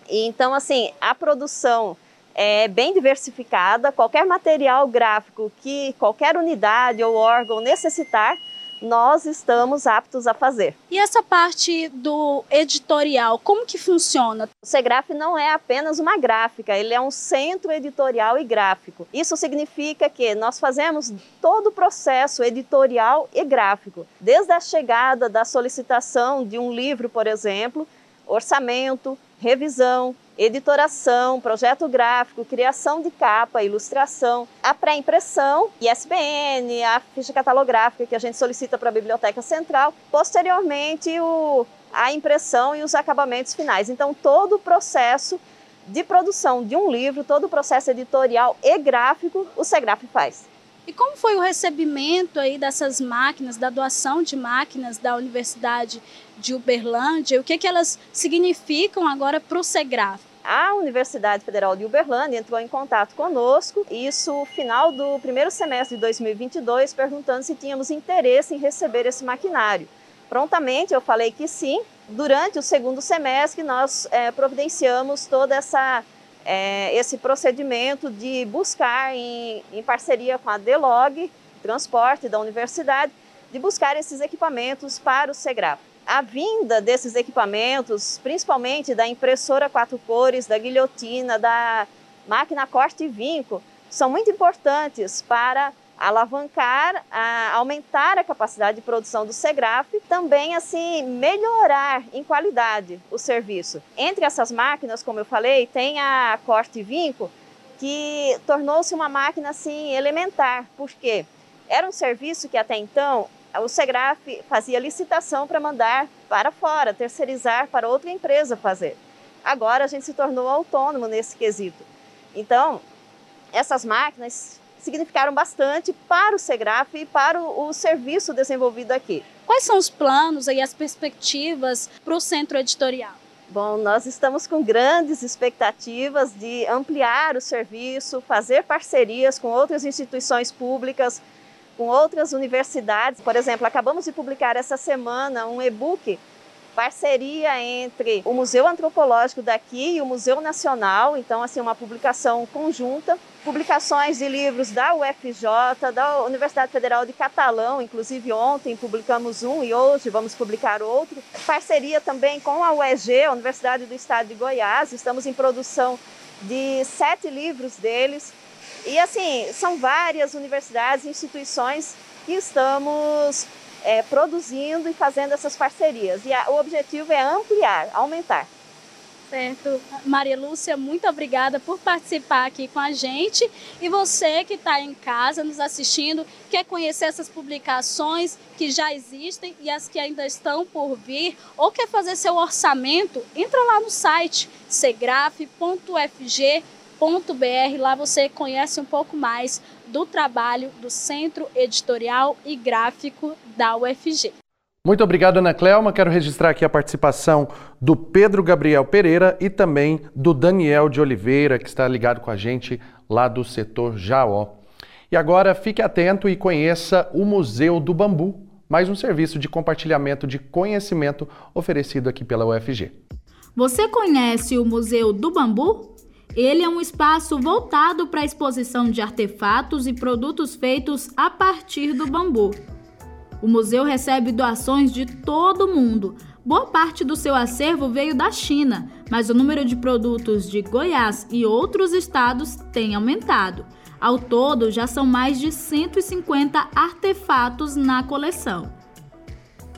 Speaker 8: Então, assim, a produção é bem diversificada, qualquer material gráfico que qualquer unidade ou órgão necessitar, nós estamos aptos a fazer.
Speaker 7: E essa parte do editorial, como que funciona?
Speaker 8: O Segraf não é apenas uma gráfica, ele é um centro editorial e gráfico. Isso significa que nós fazemos todo o processo editorial e gráfico, desde a chegada da solicitação de um livro, por exemplo, orçamento, revisão, editoração, projeto gráfico, criação de capa, ilustração, a pré-impressão, ISBN, a ficha catalográfica que a gente solicita para a Biblioteca Central, posteriormente o, a impressão e os acabamentos finais. Então, todo o processo de produção de um livro, todo o processo editorial e gráfico, o SEGRAF faz.
Speaker 7: E como foi o recebimento aí dessas máquinas, da doação de máquinas da Universidade de Uberlândia? O que, que elas significam agora para o SEGRAF?
Speaker 8: A Universidade Federal de Uberlândia entrou em contato conosco, isso final do primeiro semestre de 2022, perguntando se tínhamos interesse em receber esse maquinário. Prontamente eu falei que sim. Durante o segundo semestre, nós é, providenciamos toda essa é, esse procedimento de buscar, em, em parceria com a DELOG, transporte da universidade, de buscar esses equipamentos para o SEGRAF. A vinda desses equipamentos, principalmente da impressora quatro cores, da guilhotina, da máquina corte e vinco, são muito importantes para alavancar, a, aumentar a capacidade de produção do SEGRAF, também assim melhorar em qualidade o serviço. Entre essas máquinas, como eu falei, tem a corte vinco, que tornou-se uma máquina assim elementar, porque era um serviço que até então o SEGRAF fazia licitação para mandar para fora, terceirizar para outra empresa fazer. Agora a gente se tornou autônomo nesse quesito. Então, essas máquinas significaram bastante para o SEGRAF e para o, o serviço desenvolvido aqui.
Speaker 7: Quais são os planos e as perspectivas para o centro editorial?
Speaker 8: Bom, nós estamos com grandes expectativas de ampliar o serviço, fazer parcerias com outras instituições públicas, com outras universidades. Por exemplo, acabamos de publicar essa semana um e-book parceria entre o Museu Antropológico daqui e o Museu Nacional, então assim uma publicação conjunta, publicações de livros da UFJ, da Universidade Federal de Catalão, inclusive ontem publicamos um e hoje vamos publicar outro. Parceria também com a UEG, a Universidade do Estado de Goiás, estamos em produção de sete livros deles. E assim, são várias universidades e instituições que estamos é, produzindo e fazendo essas parcerias. E a, o objetivo é ampliar, aumentar.
Speaker 7: Certo. Maria Lúcia, muito obrigada por participar aqui com a gente. E você que está em casa nos assistindo, quer conhecer essas publicações que já existem e as que ainda estão por vir, ou quer fazer seu orçamento, entra lá no site segraf.fg.br. Lá você conhece um pouco mais do trabalho do Centro Editorial e Gráfico da UFG.
Speaker 2: Muito obrigado, Ana Clelma. Quero registrar aqui a participação do Pedro Gabriel Pereira e também do Daniel de Oliveira, que está ligado com a gente lá do setor Jaó. E agora fique atento e conheça o Museu do Bambu, mais um serviço de compartilhamento de conhecimento oferecido aqui pela UFG.
Speaker 9: Você conhece o Museu do Bambu? Ele é um espaço voltado para a exposição de artefatos e produtos feitos a partir do bambu. O museu recebe doações de todo o mundo. Boa parte do seu acervo veio da China, mas o número de produtos de Goiás e outros estados tem aumentado. Ao todo, já são mais de 150 artefatos na coleção.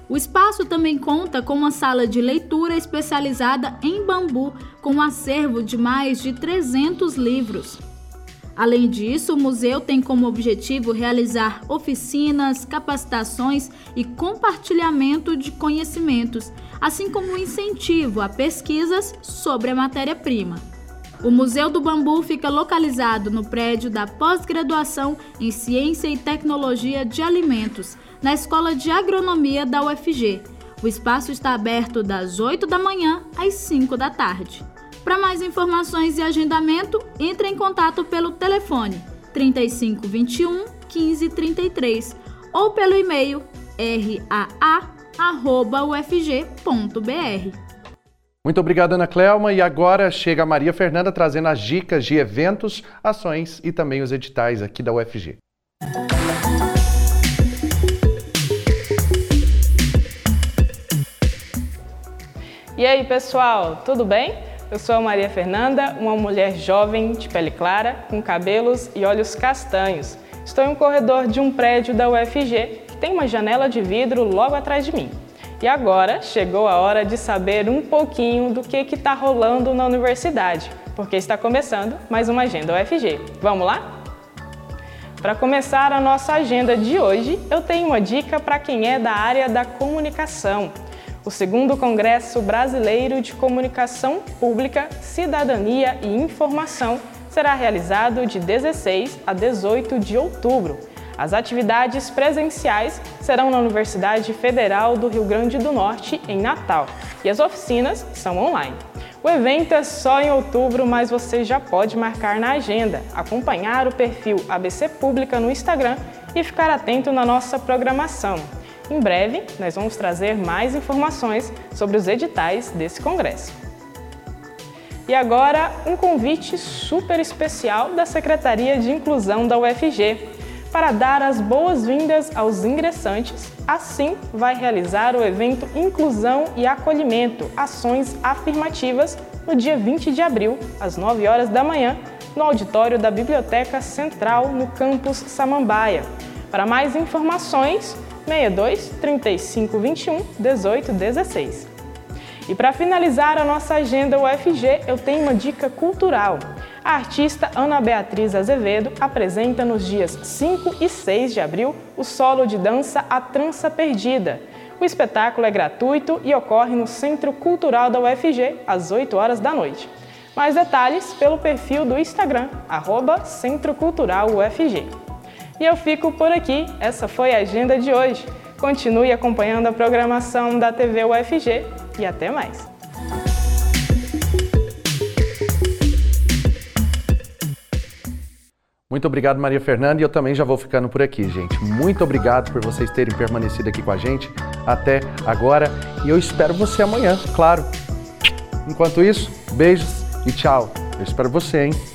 Speaker 9: O espaço também conta com uma sala de leitura especializada em bambu, com um acervo de mais de 300 livros. Além disso, o museu tem como objetivo realizar oficinas, capacitações e compartilhamento de conhecimentos, assim como incentivo a pesquisas sobre a matéria-prima. O Museu do Bambu fica localizado no prédio da pós-graduação em Ciência e Tecnologia de Alimentos, na Escola de Agronomia da UFG. O espaço está aberto das 8 da manhã às 5 da tarde. Para mais informações e agendamento, entre em contato pelo telefone 3521 1533 ou pelo e-mail raa@ufg.br.
Speaker 2: Muito obrigado, Ana Clelma. E agora chega a Maria Fernanda trazendo as dicas de eventos, ações e também os editais aqui da UFG.
Speaker 10: E aí, pessoal, tudo bem? Eu sou a Maria Fernanda, uma mulher jovem, de pele clara, com cabelos e olhos castanhos. Estou em um corredor de um prédio da UFG que tem uma janela de vidro logo atrás de mim. E agora chegou a hora de saber um pouquinho do que está rolando na universidade, porque está começando mais uma Agenda UFG. Vamos lá? Para começar a nossa agenda de hoje, eu tenho uma dica para quem é da área da comunicação. O segundo Congresso Brasileiro de Comunicação Pública, Cidadania e Informação será realizado de 16 a 18 de outubro. As atividades presenciais serão na Universidade Federal do Rio Grande do Norte, em Natal, e as oficinas são online. O evento é só em outubro, mas você já pode marcar na agenda, acompanhar o perfil ABC Pública no Instagram e ficar atento na nossa programação. Em breve, nós vamos trazer mais informações sobre os editais desse congresso. E agora, um convite super especial da Secretaria de Inclusão da UFG para dar as boas-vindas aos ingressantes. Assim, vai realizar o evento Inclusão e Acolhimento Ações Afirmativas no dia 20 de abril, às 9 horas da manhã, no auditório da Biblioteca Central, no campus Samambaia. Para mais informações, 62 35 21 18 16. E para finalizar a nossa agenda UFG, eu tenho uma dica cultural. A artista Ana Beatriz Azevedo apresenta nos dias 5 e 6 de abril o solo de dança A Trança Perdida. O espetáculo é gratuito e ocorre no Centro Cultural da UFG, às 8 horas da noite. Mais detalhes pelo perfil do Instagram, arroba Centro Cultural UFG. E eu fico por aqui, essa foi a agenda de hoje. Continue acompanhando a programação da TV UFG e até mais.
Speaker 2: Muito obrigado, Maria Fernanda, e eu também já vou ficando por aqui, gente. Muito obrigado por vocês terem permanecido aqui com a gente até agora e eu espero você amanhã, claro. Enquanto isso, beijos e tchau. Eu espero você, hein?